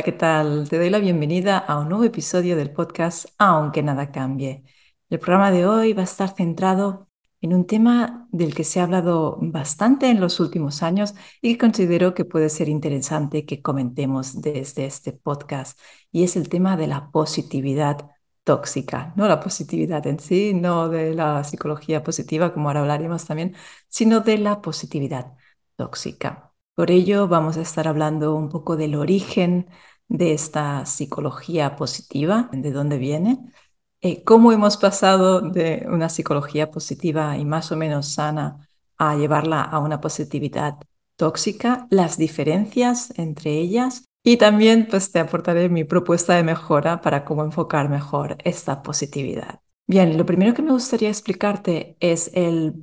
Hola, ¿qué tal? Te doy la bienvenida a un nuevo episodio del podcast Aunque nada cambie. El programa de hoy va a estar centrado en un tema del que se ha hablado bastante en los últimos años y que considero que puede ser interesante que comentemos desde este podcast, y es el tema de la positividad tóxica, no la positividad en sí, no de la psicología positiva, como ahora hablaremos también, sino de la positividad tóxica. Por ello, vamos a estar hablando un poco del origen de esta psicología positiva, de dónde viene, eh, cómo hemos pasado de una psicología positiva y más o menos sana a llevarla a una positividad tóxica, las diferencias entre ellas. Y también pues te aportaré mi propuesta de mejora para cómo enfocar mejor esta positividad. Bien, lo primero que me gustaría explicarte es el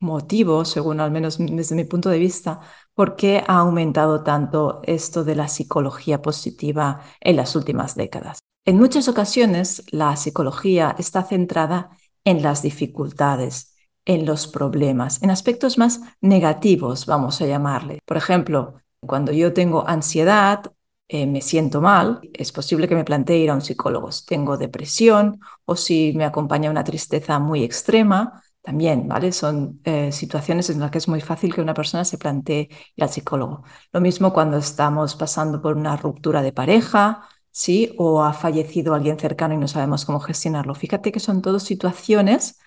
motivo, según al menos desde mi punto de vista, por qué ha aumentado tanto esto de la psicología positiva en las últimas décadas. En muchas ocasiones, la psicología está centrada en las dificultades, en los problemas, en aspectos más negativos, vamos a llamarle. Por ejemplo, cuando yo tengo ansiedad, eh, me siento mal, es posible que me plantee ir a un psicólogo. Si tengo depresión o si me acompaña una tristeza muy extrema, también, ¿vale? Son eh, situaciones en las que es muy fácil que una persona se plantee ir al psicólogo. Lo mismo cuando estamos pasando por una ruptura de pareja, ¿sí? O ha fallecido alguien cercano y no sabemos cómo gestionarlo. Fíjate que son todas situaciones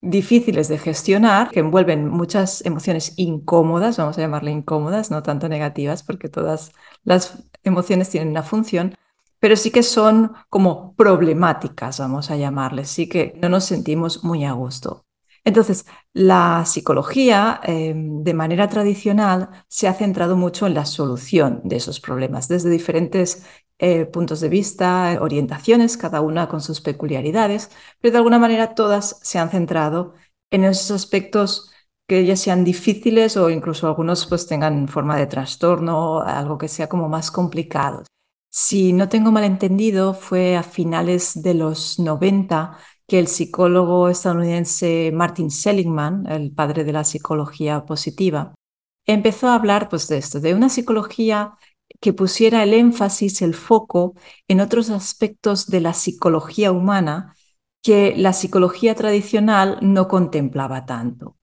difíciles de gestionar, que envuelven muchas emociones incómodas, vamos a llamarle incómodas, no tanto negativas, porque todas las emociones tienen una función, pero sí que son como problemáticas, vamos a llamarles, sí que no nos sentimos muy a gusto. Entonces, la psicología, em, de manera tradicional, se ha centrado mucho en la solución de esos problemas, desde diferentes eh, puntos de vista, orientaciones, cada una con sus peculiaridades, pero de alguna manera todas se han centrado en esos aspectos que ya sean difíciles o incluso algunos pues tengan forma de trastorno, algo que sea como más complicado. Si no tengo malentendido, fue a finales de los 90 que el psicólogo estadounidense Martin Seligman, el padre de la psicología positiva, empezó a hablar pues, de esto, de una psicología que pusiera el énfasis, el foco en otros aspectos de la psicología humana que la psicología tradicional no contemplaba tanto.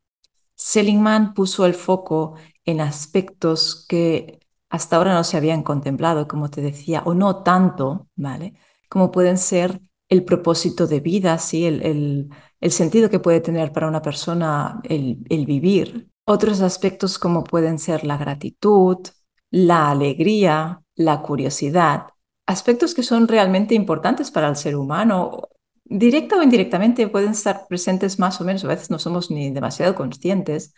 Seligman puso el foco en aspectos que hasta ahora no se habían contemplado, como te decía, o no tanto, ¿vale? Como pueden ser el propósito de vida, ¿sí? el, el, sentido que puede tener para una persona el, el vivir. Otros aspectos como pueden ser la gratitud, la alegría, la curiosidad, aspectos que son realmente importantes para el ser humano. Directa o indirectamente pueden estar presentes más o menos, a veces no somos ni demasiado conscientes,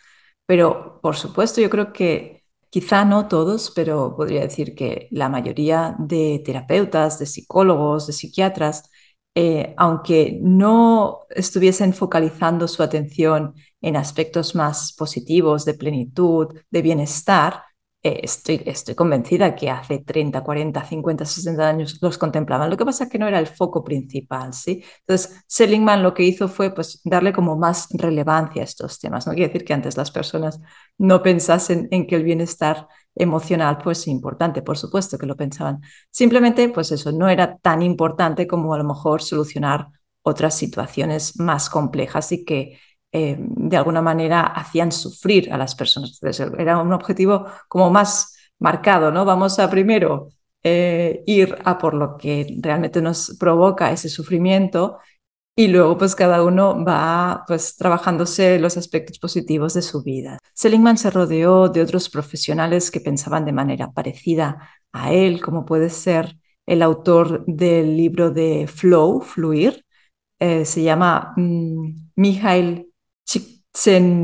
pero por supuesto yo creo que quizá no todos, pero podría decir que la mayoría de terapeutas, de psicólogos, de psiquiatras, eh, aunque no estuviesen focalizando su atención en aspectos más positivos, de plenitud, de bienestar, eh, estoy, estoy convencida que hace 30, 40, 50, 60 años los contemplaban. Lo que pasa es que no era el foco principal, ¿sí? Entonces, Seligman lo que hizo fue pues, darle como más relevancia a estos temas. No quiere decir que antes las personas no pensasen en que el bienestar emocional pues importante, por supuesto que lo pensaban. Simplemente pues eso no era tan importante como a lo mejor solucionar otras situaciones más complejas y que eh, de alguna manera hacían sufrir a las personas. era un objetivo como más marcado, ¿no? Vamos a primero eh, ir a por lo que realmente nos provoca ese sufrimiento y luego pues cada uno va pues trabajándose los aspectos positivos de su vida. Seligman se rodeó de otros profesionales que pensaban de manera parecida a él, como puede ser el autor del libro de Flow, Fluir, eh, se llama mm, Mijail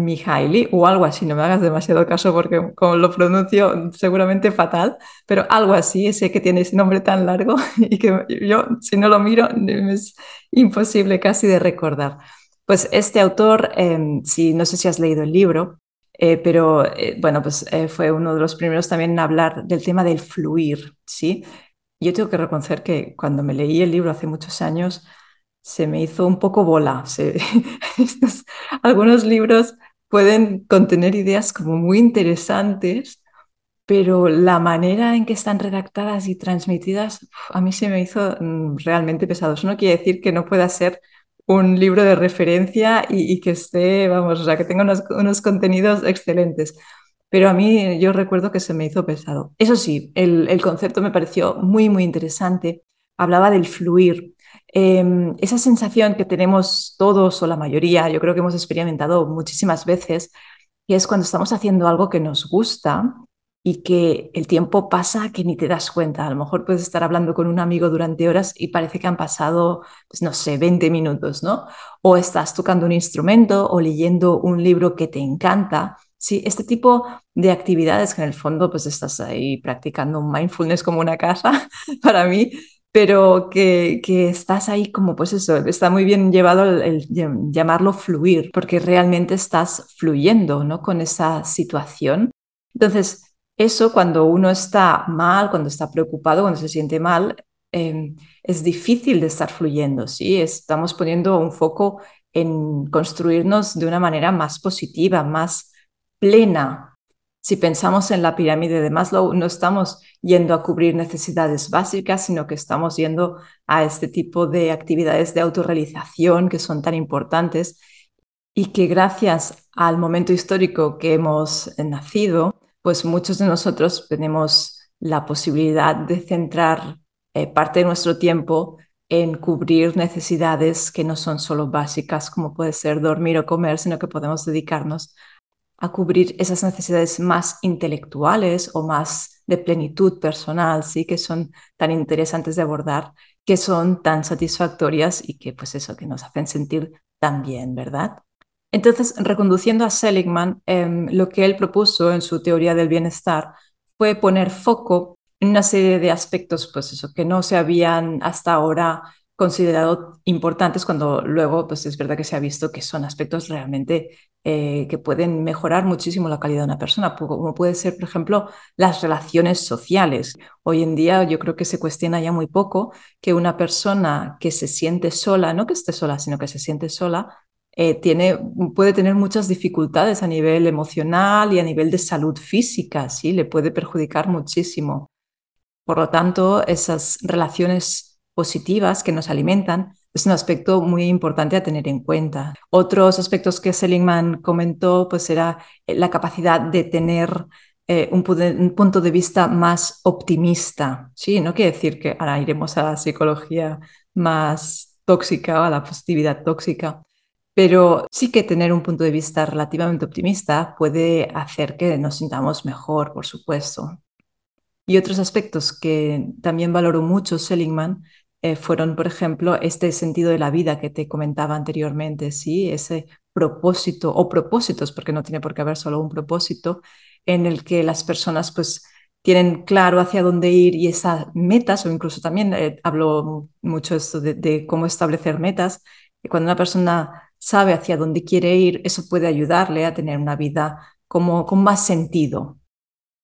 Mihaili o algo así, no me hagas demasiado caso porque como lo pronuncio seguramente fatal, pero algo así, ese que tiene ese nombre tan largo y que yo si no lo miro es imposible casi de recordar. Pues este autor, em, si, no sé si has leído el libro, eh, pero eh, bueno, pues eh, fue uno de los primeros también en hablar del tema del fluir, ¿sí? Yo tengo que reconocer que cuando me leí el libro hace muchos años, se me hizo un poco bola. algunos libros pueden contener ideas como muy interesantes, pero la manera en que están redactadas y transmitidas a mí se me hizo mm, realmente pesado. Eso no quiere decir que no pueda ser un libro de referencia y, que esté, vamos, o sea, que tenga unos, contenidos excelentes. Pero a mí yo recuerdo que se me hizo pesado. Eso sí, el, concepto me pareció muy, muy interesante. Hablaba del fluir. Em, esa sensación que tenemos todos o la mayoría, yo creo que hemos experimentado muchísimas veces, que es cuando estamos haciendo algo que nos gusta y que el tiempo pasa que ni te das cuenta. A lo mejor puedes estar hablando con un amigo durante horas y parece que han pasado, pues no sé, 20 minutos, ¿no? O estás tocando un instrumento o leyendo un libro que te encanta. Sí, este tipo de actividades que en el fondo pues estás ahí practicando un mindfulness como una casa para mí, pero que, que, estás ahí como pues eso, está muy bien llevado el, llamarlo fluir, porque realmente estás fluyendo, ¿no? Con esa situación. Entonces, eso cuando uno está mal, cuando está preocupado, cuando se siente mal, em, es difícil de estar fluyendo, ¿sí? Estamos poniendo un foco en construirnos de una manera más positiva, más plena. Si pensamos en la pirámide de Maslow, no estamos yendo a cubrir necesidades básicas, sino que estamos yendo a este tipo de actividades de autorrealización que son tan importantes y que gracias al momento histórico que hemos nacido, pues muchos de nosotros tenemos la posibilidad de centrar eh, parte de nuestro tiempo en cubrir necesidades que no son solo básicas, como puede ser dormir o comer, sino que podemos dedicarnos a cubrir esas necesidades más intelectuales o más de plenitud personal, sí, que son tan interesantes de abordar, que son tan satisfactorias y que pues eso que nos hacen sentir tan bien, ¿verdad? Entonces, reconduciendo a Seligman, em, lo que él propuso en su teoría del bienestar fue poner foco en una serie de aspectos, pues eso, que no se habían hasta ahora considerado importantes cuando luego, pues es verdad que se ha visto que son aspectos realmente eh, que pueden mejorar muchísimo la calidad de una persona, como puede ser, por ejemplo, las relaciones sociales. Hoy en día yo creo que se cuestiona ya muy poco que una persona que se siente sola, no que esté sola, sino que se siente sola, eh, tiene, puede tener muchas dificultades a nivel emocional y a nivel de salud física, ¿sí? Le puede perjudicar muchísimo. Por lo tanto, esas relaciones positivas que nos alimentan es un aspecto muy importante a tener en cuenta. Otros aspectos que Seligman comentó, pues era eh, la capacidad de tener eh, un, un, punto de vista más optimista. Sí, no quiere decir que ahora iremos a la psicología más tóxica o a la positividad tóxica, pero sí que tener un punto de vista relativamente optimista puede hacer que nos sintamos mejor, por supuesto. Y otros aspectos que también valoró mucho Seligman eh, fueron, por ejemplo, este sentido de la vida que te comentaba anteriormente, ¿sí? ese propósito o propósitos, porque no tiene por qué haber solo un propósito, en el que las personas pues tienen claro hacia dónde ir y esas metas, o incluso también eh, hablo mucho esto de, de, cómo establecer metas, y cuando una persona sabe hacia dónde quiere ir, eso puede ayudarle a tener una vida como con más sentido.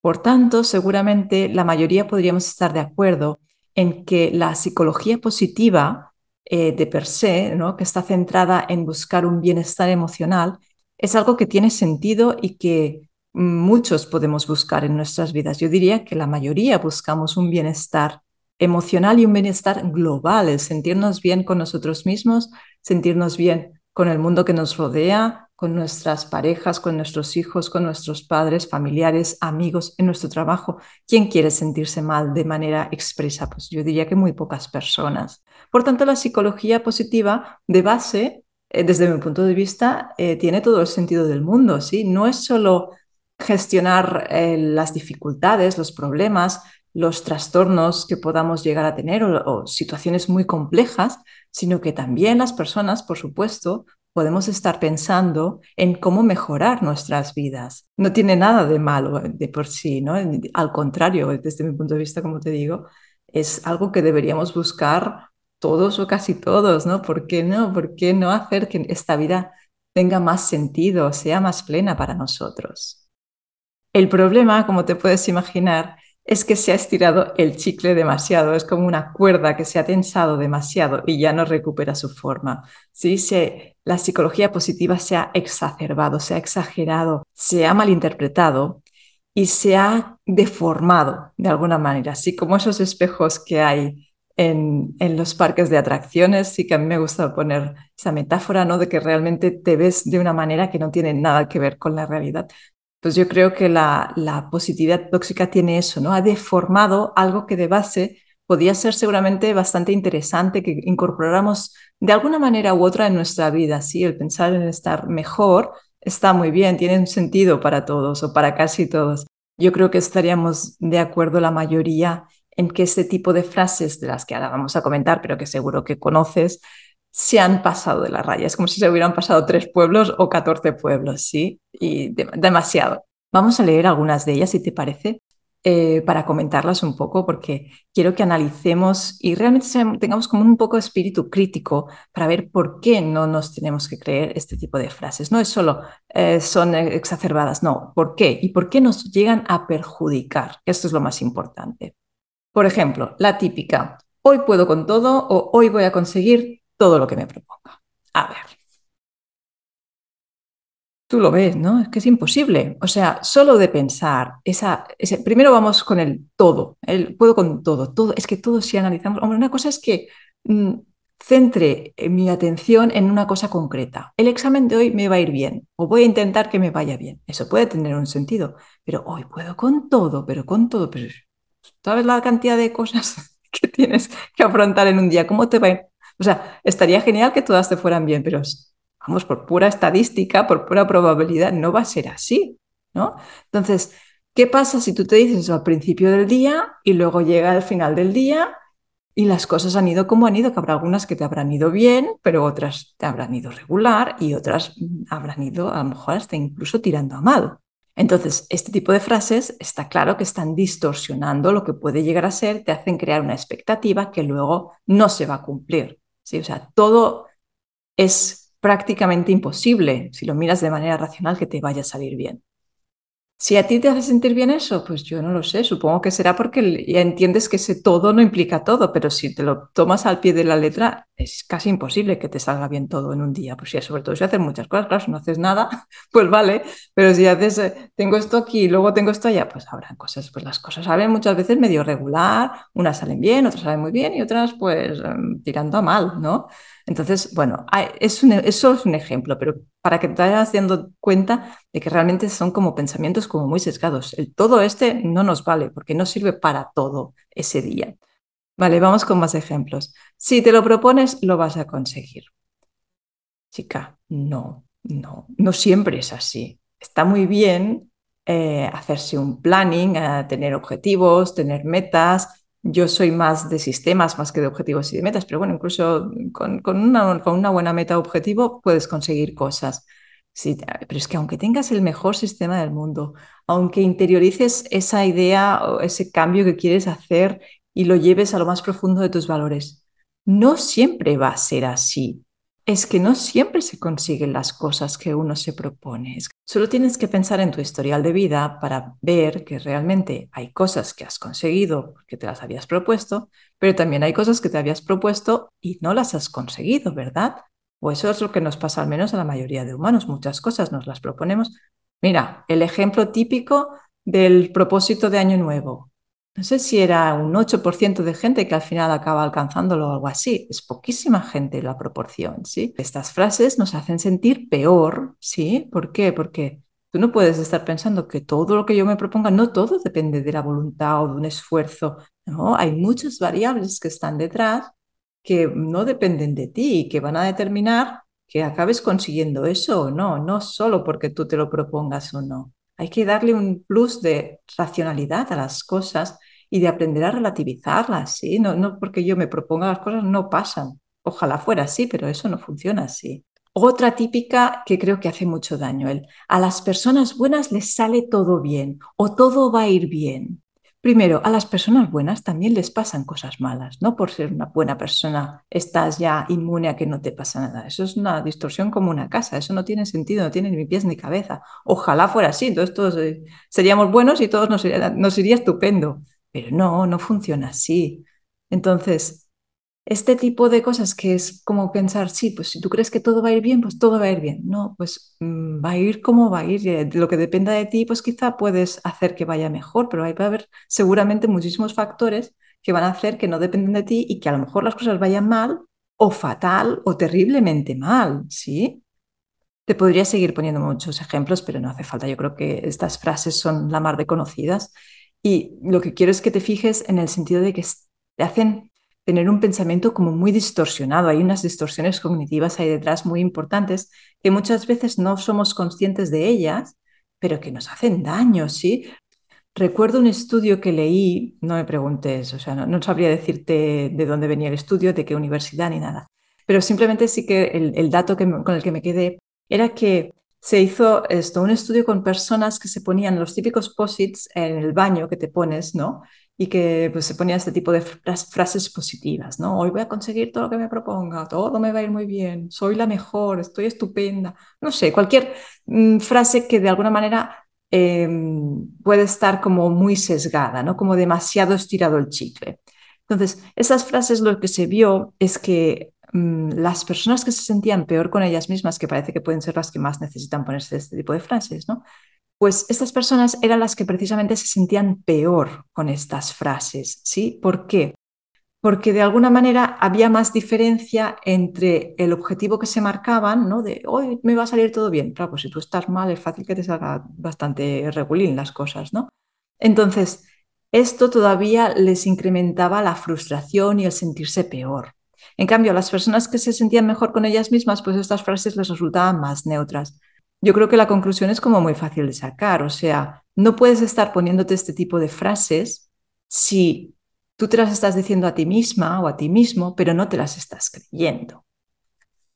Por tanto, seguramente la mayoría podríamos estar de acuerdo en que la psicología positiva eh, de per se, ¿no? que está centrada en buscar un bienestar emocional, es algo que tiene sentido y que muchos podemos buscar en nuestras vidas. Yo diría que la mayoría buscamos un bienestar emocional y un bienestar global, sentirnos bien con nosotros mismos, sentirnos bien con el mundo que nos rodea, con nuestras parejas, con nuestros hijos, con nuestros padres, familiares, amigos, en nuestro trabajo. ¿Quién quiere sentirse mal de manera expresa? Pues yo diría que muy pocas personas. Por tanto, la psicología positiva de base, eh, desde mi punto de vista, eh, tiene todo el sentido del mundo. ¿sí? No es solo gestionar eh, las dificultades, los problemas, los trastornos que podamos llegar a tener o, situaciones muy complejas, sino que también las personas, por supuesto, podemos estar pensando en cómo mejorar nuestras vidas. No tiene nada de malo de por sí, ¿no? Al contrario, desde mi punto de vista, como te digo, es algo que deberíamos buscar todos o casi todos, ¿no? ¿Por qué no? ¿Por qué no hacer que esta vida tenga más sentido, sea más plena para nosotros? El problema, como te puedes imaginar, es que se ha estirado el chicle demasiado, es como una cuerda que se ha tensado demasiado y ya no recupera su forma. ¿sí? Se, la psicología positiva se ha exacerbado, se ha exagerado, se ha malinterpretado y se ha deformado de alguna manera, así como esos espejos que hay en, en, los parques de atracciones, sí que a mí me gusta poner esa metáfora, ¿no? De que realmente te ves de una manera que no tiene nada que ver con la realidad. Pues yo creo que la, la positividad tóxica tiene eso, ¿no? Ha deformado algo que de base podía ser seguramente bastante interesante que incorporáramos de alguna manera u otra en nuestra vida, ¿sí? El pensar en estar mejor está muy bien, tiene un sentido para todos o para casi todos. Yo creo que estaríamos de acuerdo la mayoría en que este tipo de frases de las que ahora vamos a comentar, pero que seguro que conoces, se han pasado de la raya. Es como si se hubieran pasado tres pueblos o catorce pueblos, ¿sí? Y demasiado. Vamos a leer algunas de ellas, si te parece. Eh, para comentarlas un poco, porque quiero que analicemos y realmente tengamos como un poco de espíritu crítico para ver por qué no nos tenemos que creer este tipo de frases. No es solo eh, son exacerbadas, no, ¿por qué? Y por qué nos llegan a perjudicar. Esto es lo más importante. Por ejemplo, la típica, hoy puedo con todo o hoy voy a conseguir todo lo que me proponga. A ver, Tú lo ves, ¿no? Es que es imposible. O sea, solo de pensar, esa, ese, primero vamos con el todo, el puedo con todo, todo. Es que todo si analizamos, hombre, una cosa es que mm, centre eh, mi atención en una cosa concreta. El examen de hoy me va a ir bien o voy a intentar que me vaya bien. Eso puede tener un sentido, pero hoy puedo con todo, pero con todo. Pero, ¿Sabes la cantidad de cosas que tienes que afrontar en un día? ¿Cómo te va a ir? O sea, estaría genial que todas te fueran bien, pero vamos, por pura estadística, por pura probabilidad, no va a ser así, ¿no? Entonces, ¿qué pasa si tú te dices eso al principio del día y luego llega al final del día y las cosas han ido como han ido, que habrá algunas que te habrán ido bien, pero otras te habrán ido regular y otras habrán ido a lo mejor hasta incluso tirando a mal. Entonces, este tipo de frases está claro que están distorsionando lo que puede llegar a ser, te hacen crear una expectativa que luego no se va a cumplir. ¿Sí? O sea, todo es prácticamente imposible, si lo miras de manera racional, que te vaya a salir bien. Si a ti te hace sentir bien eso, pues yo no lo sé, supongo que será porque ya entiendes que ese todo no implica todo, pero si te lo tomas al pie de la letra, es casi imposible que te salga bien todo en un día. Pues sobre todo si haces muchas cosas, claro, si no haces nada, pues vale, pero si haces, eh, tengo esto aquí y luego tengo esto allá, pues habrá cosas, pues las cosas salen muchas veces medio regular, unas salen bien, otras salen muy bien y otras pues em, tirando a mal, ¿no? Entonces, bueno, es eso es un ejemplo, pero para que te vayas dando cuenta de que realmente son como pensamientos como muy sesgados. El todo este no nos vale porque no sirve para todo ese día. Vale, vamos con más ejemplos. Si te lo propones, lo vas a conseguir. Chica, no, no, no siempre es así. Está muy bien eh, hacerse un planning, eh, tener objetivos, tener metas, yo soy más de sistemas más que de objetivos y de metas, pero bueno, incluso con, una, con una, buena meta objetivo puedes conseguir cosas. Sí, pero es que aunque tengas el mejor sistema del mundo, aunque interiorices esa idea o ese cambio que quieres hacer y lo lleves a lo más profundo de tus valores, no siempre va a ser así es que no siempre se consiguen las cosas que uno se propone. Solo tienes que pensar en tu historial de vida para ver que realmente hay cosas que has conseguido porque te las habías propuesto, pero también hay cosas que te habías propuesto y no las has conseguido, ¿verdad? O eso es lo que nos pasa al menos a la mayoría de humanos. Muchas cosas nos las proponemos. Mira, el ejemplo típico del propósito de Año Nuevo no sé si era un 8% de gente que al final acaba alcanzándolo o algo así. Es poquísima gente la proporción, ¿sí? Estas frases nos hacen sentir peor, ¿sí? ¿Por qué? Porque tú no puedes estar pensando que todo lo que yo me proponga, no todo depende de la voluntad o de un esfuerzo, ¿no? Hay muchas variables que están detrás que no dependen de ti y que van a determinar que acabes consiguiendo eso o no, no solo porque tú te lo propongas o no. Hay que darle un plus de racionalidad a las cosas y de aprender a relativizarlas, ¿sí? No, no porque yo me proponga las cosas no pasan. Ojalá fuera así, pero eso no funciona así. Otra típica que creo que hace mucho daño, el a las personas buenas les sale todo bien o todo va a ir bien. Primero, a las personas buenas también les pasan cosas malas. No por ser una buena persona estás ya inmune a que no te pasa nada. Eso es una distorsión como una casa. Eso no tiene sentido, no tiene ni pies ni cabeza. Ojalá fuera así. Entonces todos eh, seríamos buenos y todos nos iría, nos iría estupendo. Pero no, no funciona así. Entonces, este tipo de cosas que es como pensar, sí, pues si tú crees que todo va a ir bien, pues todo va a ir bien. No, pues mm, va a ir como va a ir. De lo que dependa de ti, pues quizá puedes hacer que vaya mejor, pero ahí va a haber seguramente muchísimos factores que van a hacer que no dependen de ti y que a lo mejor las cosas vayan mal o fatal o terriblemente mal, ¿sí? Te podría seguir poniendo muchos ejemplos, pero no hace falta. Yo creo que estas frases son la mar de conocidas y lo que quiero es que te fijes en el sentido de que te hacen tener un pensamiento como muy distorsionado. Hay unas distorsiones cognitivas ahí detrás muy importantes que muchas veces no somos conscientes de ellas, pero que nos hacen daño, ¿sí? Recuerdo un estudio que leí, no me preguntes, o sea, no, sabría decirte de dónde venía el estudio, de qué universidad ni nada, pero simplemente sí que el, dato con el que me quedé era que se hizo esto, un estudio con personas que se ponían los típicos posits en el baño que te pones, ¿no? Y que pues, se ponían este tipo de frases positivas, ¿no? Hoy voy a conseguir todo lo que me proponga, todo me va a ir muy bien, soy la mejor, estoy estupenda, no sé, cualquier mm, frase que de alguna manera em, puede estar como muy sesgada, ¿no? Como demasiado estirado el chicle. Entonces, esas frases lo que se vio es que las personas que se sentían peor con ellas mismas, que parece que pueden ser las que más necesitan ponerse este tipo de frases, ¿no? Pues estas personas eran las que precisamente se sentían peor con estas frases, ¿sí? ¿Por qué? Porque de alguna manera había más diferencia entre el objetivo que se marcaban, ¿no? De hoy me va a salir todo bien. Claro, pues si tú estás mal, es fácil que te salga bastante regulín las cosas, ¿no? Entonces, esto todavía les incrementaba la frustración y el sentirse peor. En cambio, las personas que se sentían mejor con ellas mismas, pues estas frases les resultaban más neutras. Yo creo que la conclusión es como muy fácil de sacar, o sea, no puedes estar poniéndote este tipo de frases si tú te las estás diciendo a ti misma o a ti mismo, pero no te las estás creyendo.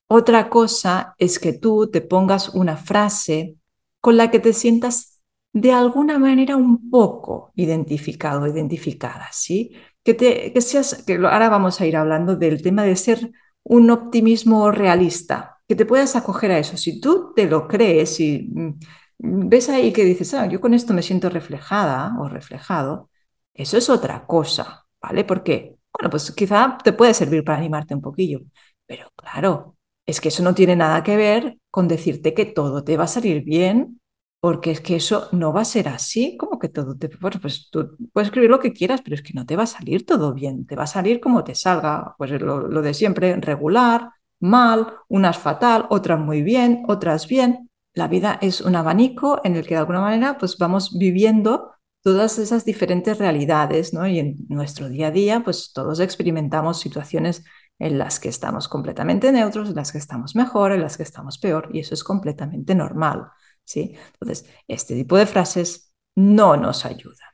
Otra cosa es que tú te pongas una frase con la que te sientas de alguna manera un poco identificado, identificada, ¿sí? Que, te, que seas, que ahora vamos a ir hablando del tema de ser un optimismo realista, que te puedas acoger a eso. Si tú te lo crees y mm, ves ahí que dices, ah, yo con esto me siento reflejada o reflejado, eso es otra cosa, ¿vale? Porque, bueno, pues quizá te puede servir para animarte un poquillo, pero claro, es que eso no tiene nada que ver con decirte que todo te va a salir bien porque es que eso no va a ser así, como que todo te... Bueno, pues tú puedes escribir lo que quieras, pero es que no te va a salir todo bien, te va a salir como te salga, pues lo, de siempre, regular, mal, unas fatal, otras muy bien, otras bien. La vida es un abanico en el que de alguna manera pues vamos viviendo todas esas diferentes realidades, ¿no? Y en nuestro día a día pues todos experimentamos situaciones en las que estamos completamente neutros, en las que estamos mejor, en las que estamos peor, y eso es completamente normal. ¿Sí? Entonces, este tipo de frases no nos ayudan.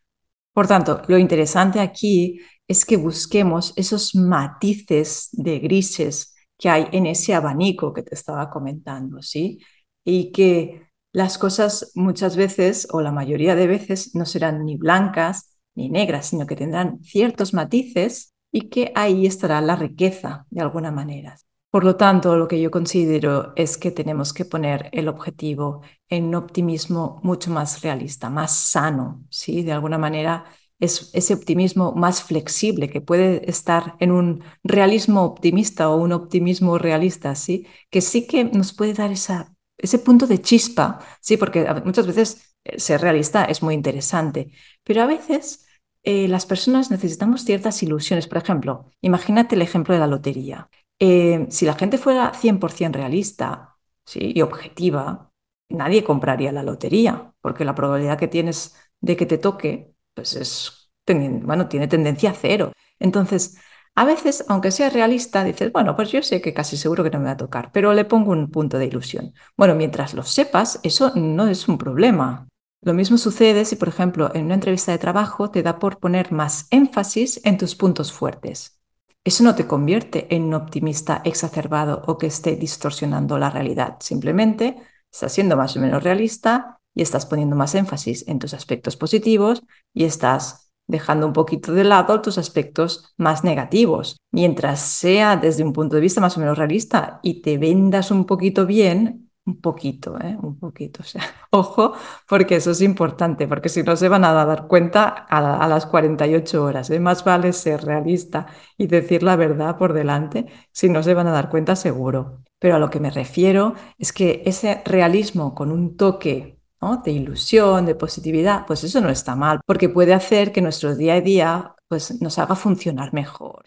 Por tanto, lo interesante aquí es que busquemos esos matices de grises que hay en ese abanico que te estaba comentando, ¿sí? Y que las cosas muchas veces, o la mayoría de veces, no serán ni blancas ni negras, sino que tendrán ciertos matices y que ahí estará la riqueza de alguna manera. Por lo tanto, lo que yo considero es que tenemos que poner el objetivo en un optimismo mucho más realista, más sano, ¿sí? De alguna manera es ese optimismo más flexible que puede estar en un realismo optimista o un optimismo realista, ¿sí? Que sí que nos puede dar esa, ese punto de chispa, ¿sí? Porque muchas veces eh, ser realista es muy interesante, pero a veces eh, las personas necesitamos ciertas ilusiones. Por ejemplo, imagínate el ejemplo de la lotería. Eh, si la gente fuera 100% realista y objetiva, nadie compraría la lotería, porque la probabilidad que tienes de que te toque, pues es, bueno, tiene tendencia a cero. Entonces, a veces, aunque sea realista, dices, bueno, pues yo sé que casi seguro que no me va a tocar, pero le pongo un punto de ilusión. Bueno, mientras lo sepas, eso no es un problema. Lo mismo sucede si, por ejemplo, en una entrevista de trabajo te da por poner más énfasis en tus puntos fuertes. Eso no te convierte en un optimista exacerbado o que esté distorsionando la realidad. Simplemente estás siendo más o menos realista y estás poniendo más énfasis en tus aspectos positivos y estás dejando un poquito de lado tus aspectos más negativos. Mientras sea desde un punto de vista más o menos realista y te vendas un poquito bien, un poquito, ¿eh? un poquito. O sea, ojo, porque eso es importante, porque si no se van a dar cuenta a, las 48 horas. ¿eh? Más vale ser realista y decir la verdad por delante, si no se van a dar cuenta seguro. Pero a lo que me refiero es que ese realismo con un toque de ilusión, de positividad, pues eso no está mal, porque puede hacer que nuestro día a día pues, nos haga funcionar mejor.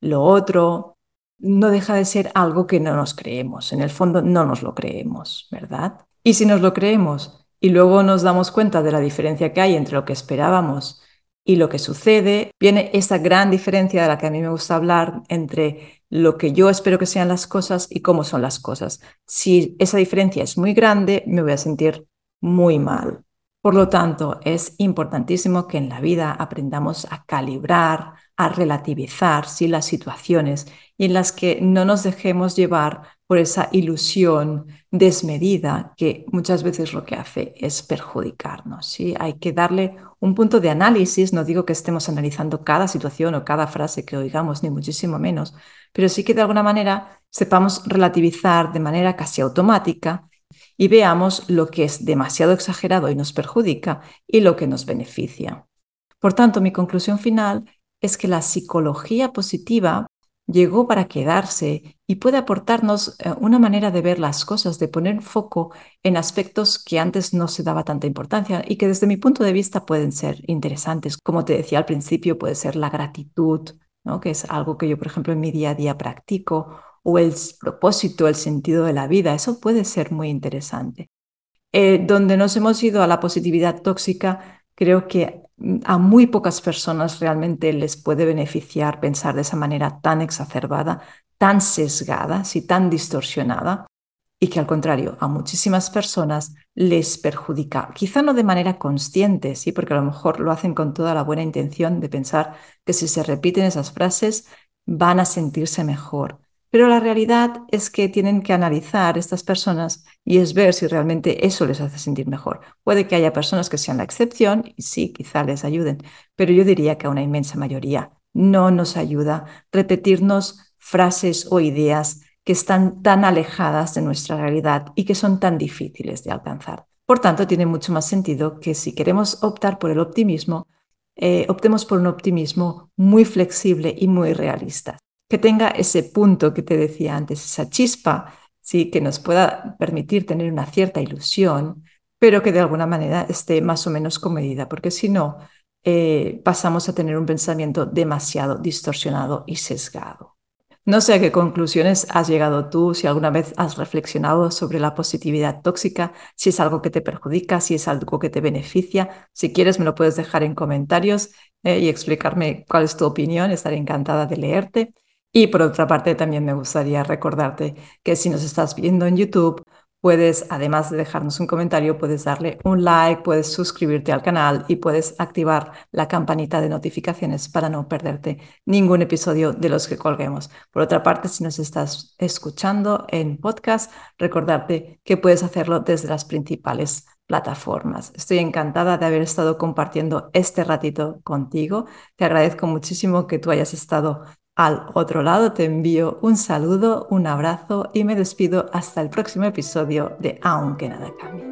Lo otro no deja de ser algo que no nos creemos, en el fondo no nos lo creemos, ¿verdad? Y si nos lo creemos y luego nos damos cuenta de la diferencia que hay entre lo que esperábamos y lo que sucede, viene esa gran diferencia de la que a mí me gusta hablar entre lo que yo espero que sean las cosas y cómo son las cosas. Si esa diferencia es muy grande, me voy a sentir muy mal. Por lo tanto, es importantísimo que en la vida aprendamos a calibrar, a relativizar las situaciones y en las que no nos dejemos llevar por esa ilusión desmedida que muchas veces lo que hace es perjudicarnos. ¿sí? Hay que darle un punto de análisis, no digo que estemos analizando cada situación o cada frase que oigamos, ni muchísimo menos, pero sí que de alguna manera sepamos relativizar de manera casi automática y veamos lo que es demasiado exagerado y nos perjudica y lo que nos beneficia. Por tanto, mi conclusión final es que la psicología positiva llegó para quedarse y puede aportarnos eh, una manera de ver las cosas, de poner foco en aspectos que antes no se daba tanta importancia y que desde mi punto de vista pueden ser interesantes. Como te decía al principio, puede ser la gratitud, ¿no? que es algo que yo, por ejemplo, en mi día a día practico, o el propósito, el sentido de la vida. Eso puede ser muy interesante. Eh, donde nos hemos ido a la positividad tóxica, creo que a muy pocas personas realmente les puede beneficiar pensar de esa manera tan exacerbada, tan sesgada, y tan distorsionada, y que al contrario, a muchísimas personas les perjudica, quizá no de manera consciente, sí, porque a lo mejor lo hacen con toda la buena intención de pensar que si se repiten esas frases van a sentirse mejor, pero la realidad es que tienen que analizar estas personas y es ver si realmente eso les hace sentir mejor. Puede que haya personas que sean la excepción y sí, quizá les ayuden, pero yo diría que a una inmensa mayoría no nos ayuda repetirnos frases o ideas que están tan alejadas de nuestra realidad y que son tan difíciles de alcanzar. Por tanto, tiene mucho más sentido que si queremos optar por el optimismo, eh, optemos por un optimismo muy flexible y muy realista que tenga ese punto que te decía antes, esa chispa, ¿sí? que nos pueda permitir tener una cierta ilusión, pero que de alguna manera esté más o menos comedida, porque si no, eh, pasamos a tener un pensamiento demasiado distorsionado y sesgado. No sé a qué conclusiones has llegado tú, si alguna vez has reflexionado sobre la positividad tóxica, si es algo que te perjudica, si es algo que te beneficia. Si quieres, me lo puedes dejar en comentarios eh, y explicarme cuál es tu opinión. Estaré encantada de leerte. Y por otra parte, también me gustaría recordarte que si nos estás viendo en YouTube, puedes, además de dejarnos un comentario, puedes darle un like, puedes suscribirte al canal y puedes activar la campanita de notificaciones para no perderte ningún episodio de los que colguemos. Por otra parte, si nos estás escuchando en podcast, recordarte que puedes hacerlo desde las principales plataformas. Estoy encantada de haber estado compartiendo este ratito contigo. Te agradezco muchísimo que tú hayas estado al otro lado te envío un saludo, un abrazo y me despido hasta el próximo episodio de Aunque nada cambie.